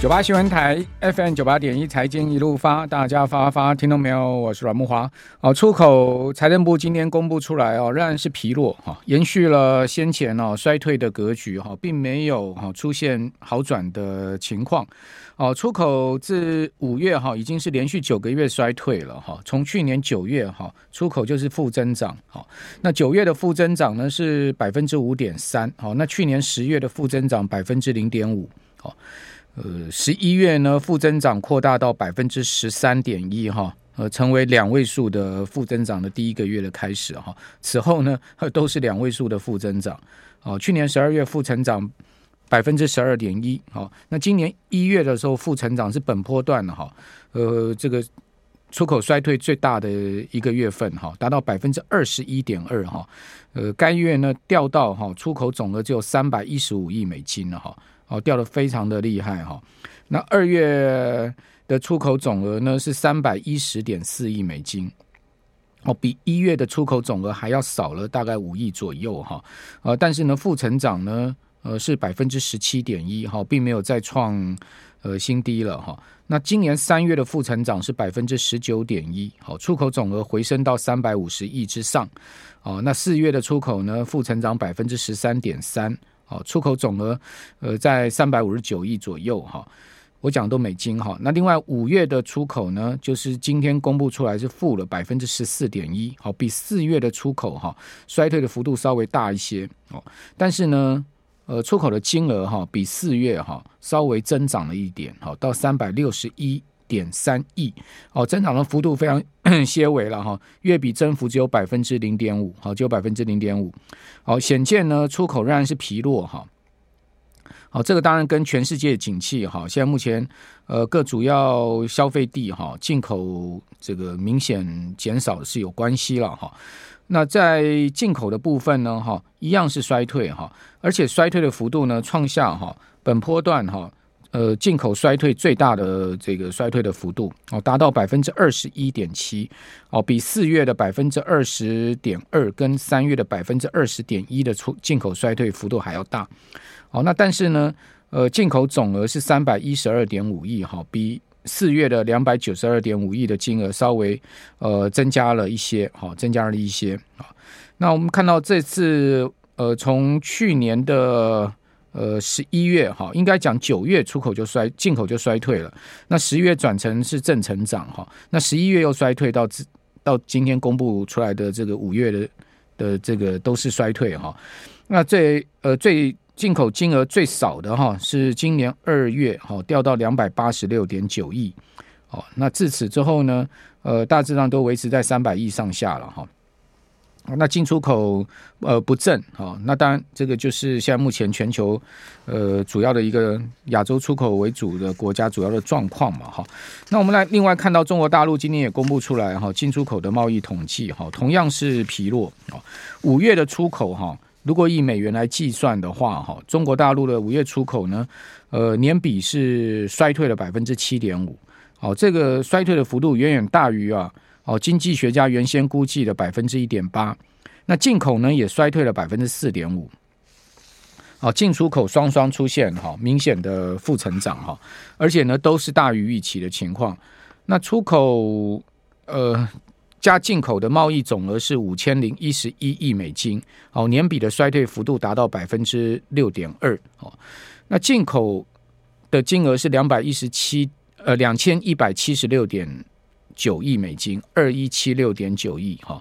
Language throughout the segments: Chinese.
九八新闻台 FM 九八点一财经一路发，大家发发听到没有？我是阮木华。哦，出口财政部今天公布出来哦，仍然是疲弱哈，延续了先前哦衰退的格局哈，并没有哈出现好转的情况。哦，出口自五月哈已经是连续九个月衰退了哈，从去年九月哈出口就是负增长哈，那九月的负增长呢是百分之五点三，好，那去年十月的负增长百分之零点五，好。呃，十一月呢，负增长扩大到百分之十三点一哈，呃，成为两位数的负增长的第一个月的开始哈。此后呢，都是两位数的负增长。哦，去年十二月负成长百分之十二点一，好，那今年一月的时候负成长是本波段的哈，呃，这个出口衰退最大的一个月份哈，达到百分之二十一点二哈，呃，该月呢掉到哈出口总额只有三百一十五亿美金了哈。哦，掉的非常的厉害哈。那二月的出口总额呢是三百一十点四亿美金，哦，比一月的出口总额还要少了大概五亿左右哈。呃，但是呢，负成长呢，呃，是百分之十七点一哈，并没有再创呃新低了哈。那今年三月的负成长是百分之十九点一，好，出口总额回升到三百五十亿之上。哦，那四月的出口呢，负成长百分之十三点三。好，出口总额，呃，在三百五十九亿左右哈。我讲都美金哈。那另外五月的出口呢，就是今天公布出来是负了百分之十四点一，好，比四月的出口哈衰退的幅度稍微大一些哦。但是呢，呃，出口的金额哈比四月哈稍微增长了一点，好，到三百六十一点三亿，哦，增长的幅度非常 些微了哈，月比增幅只有百分之零点五，好，只有百分之零点五，好，显见呢出口仍然是疲弱哈，好，这个当然跟全世界景气哈，现在目前呃各主要消费地哈进口这个明显减少是有关系了哈，那在进口的部分呢哈，一样是衰退哈，而且衰退的幅度呢创下哈本波段哈。呃，进口衰退最大的这个衰退的幅度哦，达到百分之二十一点七哦，比四月的百分之二十点二跟三月的百分之二十点一的出进口衰退幅度还要大。哦，那但是呢，呃，进口总额是三百一十二点五亿哈，比四月的两百九十二点五亿的金额稍微呃增加了一些，好，增加了一些啊。那我们看到这次呃，从去年的。呃，十一月哈，应该讲九月出口就衰，进口就衰退了。那十月转成是正成长哈，那十一月又衰退到到今天公布出来的这个五月的的这个都是衰退哈。那最呃最进口金额最少的哈是今年二月哈掉到两百八十六点九亿哦。那自此之后呢，呃大致上都维持在三百亿上下了哈。那进出口呃不振啊，那当然这个就是现在目前全球呃主要的一个亚洲出口为主的国家主要的状况嘛哈。那我们来另外看到中国大陆今天也公布出来哈进出口的贸易统计哈，同样是疲弱啊。五月的出口哈，如果以美元来计算的话哈，中国大陆的五月出口呢，呃年比是衰退了百分之七点五，好，这个衰退的幅度远远大于啊。哦，经济学家原先估计的百分之一点八，那进口呢也衰退了百分之四点五，哦，进出口双双出现哈明显的负成长哈，而且呢都是大于预期的情况。那出口呃加进口的贸易总额是五千零一十一亿美金，哦，年比的衰退幅度达到百分之六点二哦。那进口的金额是两百一十七呃两千一百七十六点。九亿美金，二一七六点九亿哈，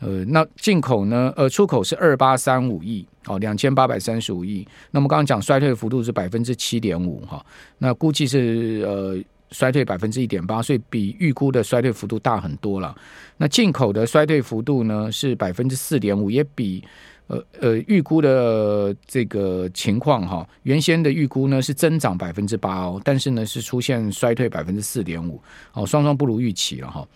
呃，那进口呢？呃，出口是二八三五亿，哦，两千八百三十五亿。那么刚刚讲衰退幅度是百分之七点五哈，那估计是呃衰退百分之一点八，所以比预估的衰退幅度大很多了。那进口的衰退幅度呢是百分之四点五，也比。呃呃，预估的这个情况哈，原先的预估呢是增长百分之八哦，但是呢是出现衰退百分之四点五，哦，双双不如预期了哈。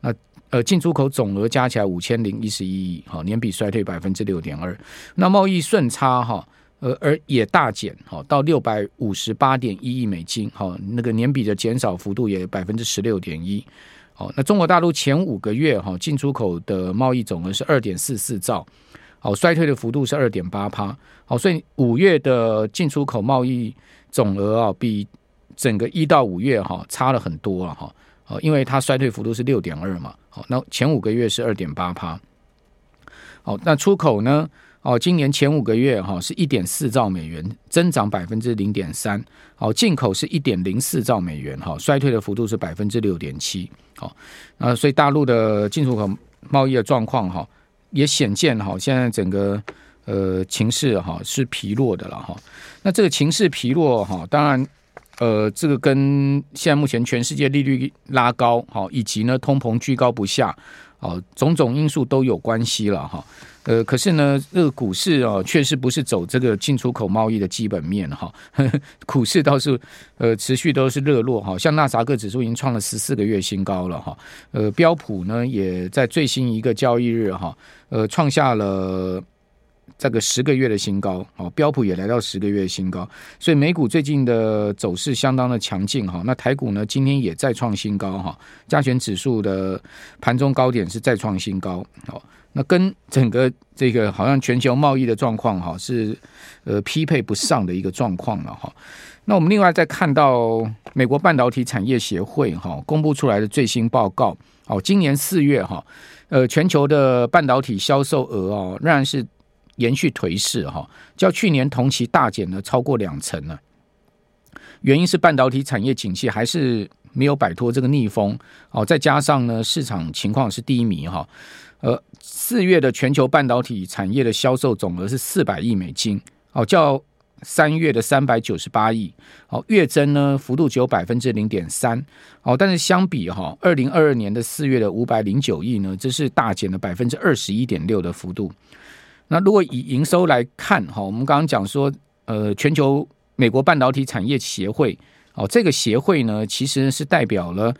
那呃，进出口总额加起来五千零一十一亿，好，年比衰退百分之六点二。那贸易顺差哈，呃，而也大减，好，到六百五十八点一亿美金，好，那个年比的减少幅度也百分之十六点一。好，那中国大陆前五个月哈，进出口的贸易总额是二点四四兆。好，衰退的幅度是二点八趴。好，所以五月的进出口贸易总额啊，比整个一到五月哈差了很多了哈，哦，因为它衰退幅度是六点二嘛，好，那前五个月是二点八趴，好，那出口呢？哦，今年前五个月哈是一点四兆美元，增长百分之零点三。好，进口是一点零四兆美元，哈，衰退的幅度是百分之六点七。好，那所以大陆的进出口贸易的状况哈，也显见哈，现在整个呃情势哈是疲弱的了哈。那这个情势疲弱哈，当然呃这个跟现在目前全世界利率拉高，哈，以及呢通膨居高不下，哦，种种因素都有关系了哈。呃，可是呢，这个股市哦，确实不是走这个进出口贸易的基本面哈。股市倒是呃持续都是热络哈，像纳萨克指数已经创了十四个月新高了哈。呃，标普呢也在最新一个交易日哈，呃，创下了这个十个月的新高哦。标普也来到十个月新高，所以美股最近的走势相当的强劲哈。那台股呢，今天也再创新高哈，加权指数的盘中高点是再创新高哦。那跟整个这个好像全球贸易的状况哈是呃匹配不上的一个状况了哈。那我们另外再看到美国半导体产业协会哈公布出来的最新报告哦，今年四月哈呃全球的半导体销售额哦仍然是延续颓势哈，较去年同期大减了超过两成呢。原因是半导体产业景气还是没有摆脱这个逆风哦，再加上呢市场情况是低迷哈。呃，四月的全球半导体产业的销售总额是四百亿美金，哦，较三月的三百九十八亿，哦，月增呢幅度只有百分之零点三，哦，但是相比哈，二零二二年的四月的五百零九亿呢，这是大减了百分之二十一点六的幅度。那如果以营收来看，哈，我们刚刚讲说，呃，全球美国半导体产业协会。哦，这个协会呢，其实是代表了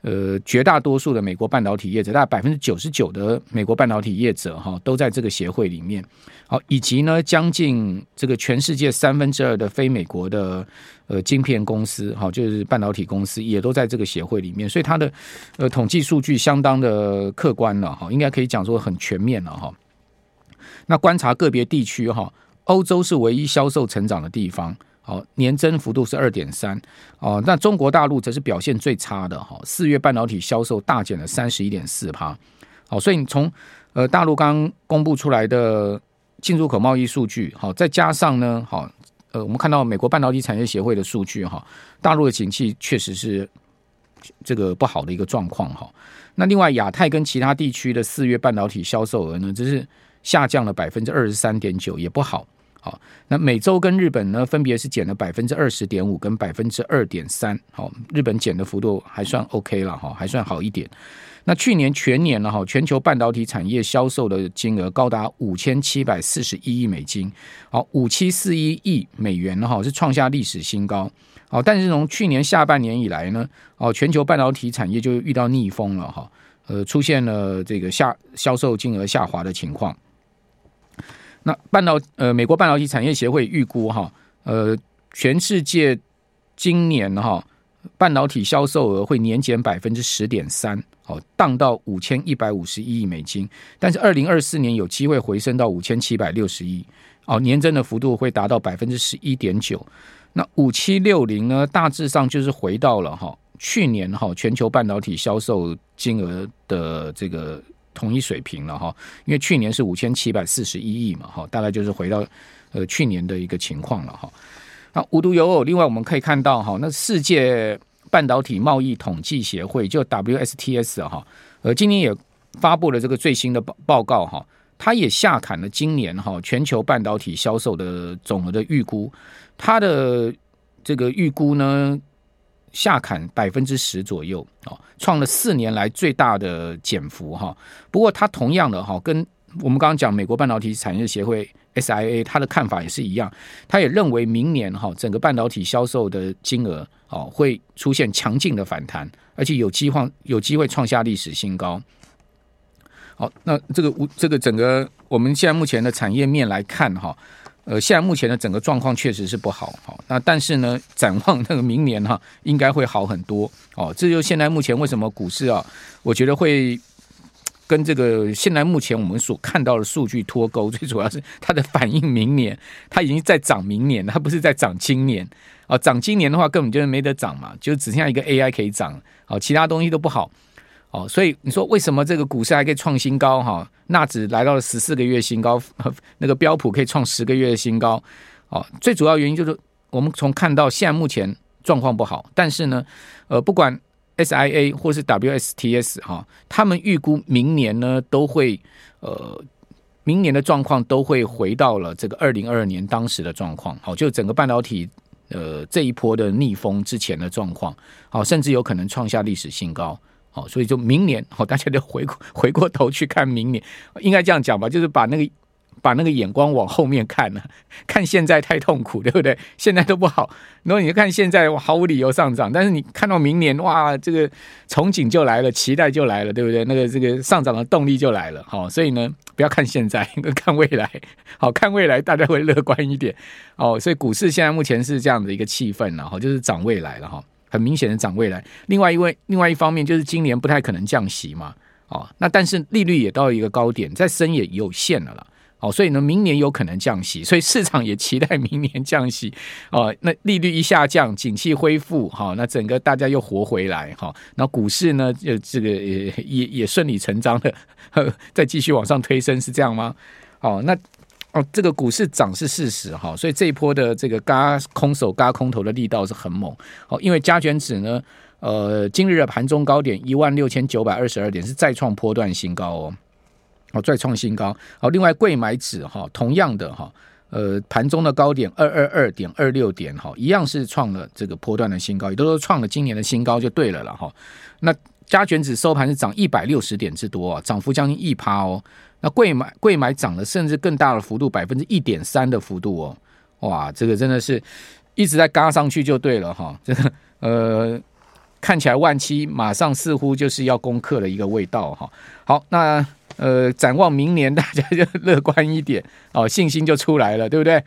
呃绝大多数的美国半导体业者，大概百分之九十九的美国半导体业者哈，都在这个协会里面。好，以及呢，将近这个全世界三分之二的非美国的呃晶片公司，哈，就是半导体公司，也都在这个协会里面。所以它的呃统计数据相当的客观了哈，应该可以讲说很全面了哈。那观察个别地区哈，欧洲是唯一销售成长的地方。好，年增幅度是二点三哦。那中国大陆则是表现最差的哈，四月半导体销售大减了三十一点四趴。好，所以你从呃大陆刚公布出来的进出口贸易数据，好，再加上呢，好，呃，我们看到美国半导体产业协会的数据哈，大陆的景气确实是这个不好的一个状况哈。那另外亚太跟其他地区的四月半导体销售额呢，只是下降了百分之二十三点九，也不好。好，那美洲跟日本呢，分别是减了百分之二十点五跟百分之二点三。好，日本减的幅度还算 OK 了哈，还算好一点。那去年全年呢，哈，全球半导体产业销售的金额高达五千七百四十一亿美金，好，五七四一亿美元呢，哈，是创下历史新高。好，但是从去年下半年以来呢，哦，全球半导体产业就遇到逆风了哈，呃，出现了这个下销售金额下滑的情况。那半导呃，美国半导体产业协会预估哈，呃，全世界今年哈半导体销售额会年减百分之十点三，好，荡到五千一百五十一亿美金。但是二零二四年有机会回升到五千七百六十亿，哦，年增的幅度会达到百分之十一点九。那五七六零呢，大致上就是回到了哈去年哈全球半导体销售金额的这个。同一水平了哈，因为去年是五千七百四十一亿嘛哈，大概就是回到呃去年的一个情况了哈。那无独有偶，另外我们可以看到哈，那世界半导体贸易统计协会就 WSTS 哈，呃，今年也发布了这个最新的报报告哈，它也下砍了今年哈全球半导体销售的总额的预估，它的这个预估呢，下砍百分之十左右哦，创了四年来最大的减幅哈。不过，它同样的哈，跟我们刚刚讲美国半导体产业协会 SIA，它的看法也是一样。它也认为明年哈，整个半导体销售的金额哦会出现强劲的反弹，而且有机会有机会创下历史新高。好，那这个这个整个我们现在目前的产业面来看哈。呃，现在目前的整个状况确实是不好，好，那但是呢，展望那个明年哈，应该会好很多哦。这就现在目前为什么股市啊，我觉得会跟这个现在目前我们所看到的数据脱钩，最主要是它的反应明年，它已经在涨明年，它不是在涨今年啊。涨今年的话，根本就是没得涨嘛，就只剩下一个 AI 可以涨，哦，其他东西都不好，哦，所以你说为什么这个股市还可以创新高？哈，纳指来到了十四个月新高，那个标普可以创十个月的新高，哦，最主要原因就是我们从看到现在目前状况不好，但是呢，呃，不管。SIA 或是 WSTS 哈，他们预估明年呢都会呃，明年的状况都会回到了这个二零二二年当时的状况，好，就整个半导体呃这一波的逆风之前的状况，好，甚至有可能创下历史新高，好，所以就明年好，大家就回 回过头去看明年，应该这样讲吧，就是把那个。把那个眼光往后面看了，看现在太痛苦，对不对？现在都不好，然后你就看现在毫无理由上涨，但是你看到明年，哇，这个憧憬就来了，期待就来了，对不对？那个这个上涨的动力就来了，好，所以呢，不要看现在，看未来，好，看未来，大家会乐观一点，哦，所以股市现在目前是这样的一个气氛，然后就是涨未来了哈，很明显的涨未来。另外一位，另外一方面就是今年不太可能降息嘛，哦，那但是利率也到一个高点，再升也有限了啦。哦，所以呢，明年有可能降息，所以市场也期待明年降息。哦，那利率一下降，景气恢复，哈，那整个大家又活回来，哈，那股市呢，就这个也也也顺理成章的再继续往上推升，是这样吗？哦，那哦，这个股市涨是事实，哈，所以这一波的这个嘎空手嘎空头的力道是很猛。哦，因为加权指呢，呃，今日的盘中高点一万六千九百二十二点是再创波段新高哦。哦，再创新高。好，另外柜买指哈，同样的哈，呃，盘中的高点二二二点二六点哈，一样是创了这个波段的新高，也都是创了今年的新高就对了了哈。那加权指收盘是涨一百六十点之多啊，涨幅将近一趴哦。那柜买柜买涨了甚至更大的幅度，百分之一点三的幅度哦。哇，这个真的是一直在嘎上去就对了哈。这个呃，看起来万七马上似乎就是要攻克的一个味道哈。好，那。呃，展望明年，大家就乐观一点哦，信心就出来了，对不对？